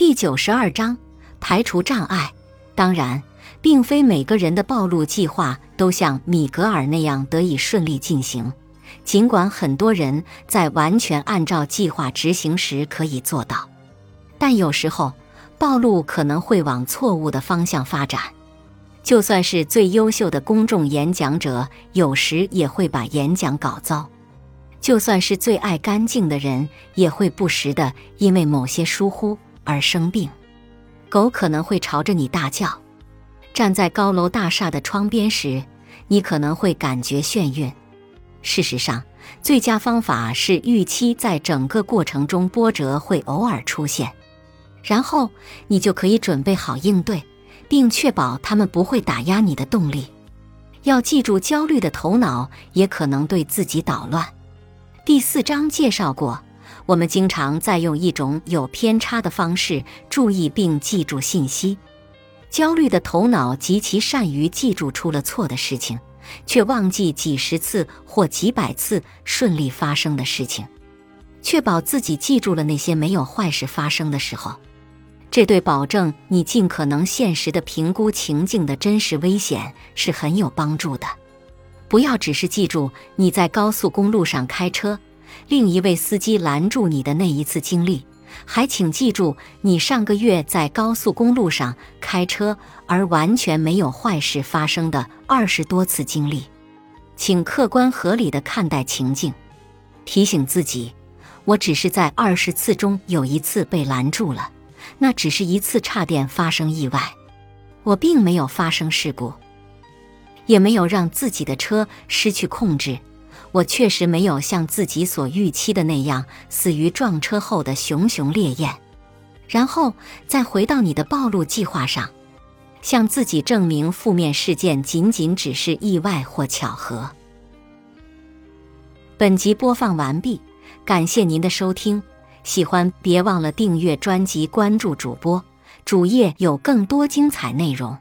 第九十二章排除障碍。当然，并非每个人的暴露计划都像米格尔那样得以顺利进行。尽管很多人在完全按照计划执行时可以做到，但有时候暴露可能会往错误的方向发展。就算是最优秀的公众演讲者，有时也会把演讲搞糟；就算是最爱干净的人，也会不时的因为某些疏忽而生病。狗可能会朝着你大叫。站在高楼大厦的窗边时，你可能会感觉眩晕。事实上，最佳方法是预期在整个过程中波折会偶尔出现，然后你就可以准备好应对。并确保他们不会打压你的动力。要记住，焦虑的头脑也可能对自己捣乱。第四章介绍过，我们经常在用一种有偏差的方式注意并记住信息。焦虑的头脑极其善于记住出了错的事情，却忘记几十次或几百次顺利发生的事情。确保自己记住了那些没有坏事发生的时候。这对保证你尽可能现实的评估情境的真实危险是很有帮助的。不要只是记住你在高速公路上开车，另一位司机拦住你的那一次经历，还请记住你上个月在高速公路上开车而完全没有坏事发生的二十多次经历。请客观合理的看待情境，提醒自己：我只是在二十次中有一次被拦住了。那只是一次差点发生意外，我并没有发生事故，也没有让自己的车失去控制。我确实没有像自己所预期的那样死于撞车后的熊熊烈焰。然后再回到你的暴露计划上，向自己证明负面事件仅仅只是意外或巧合。本集播放完毕，感谢您的收听。喜欢别忘了订阅专辑，关注主播，主页有更多精彩内容。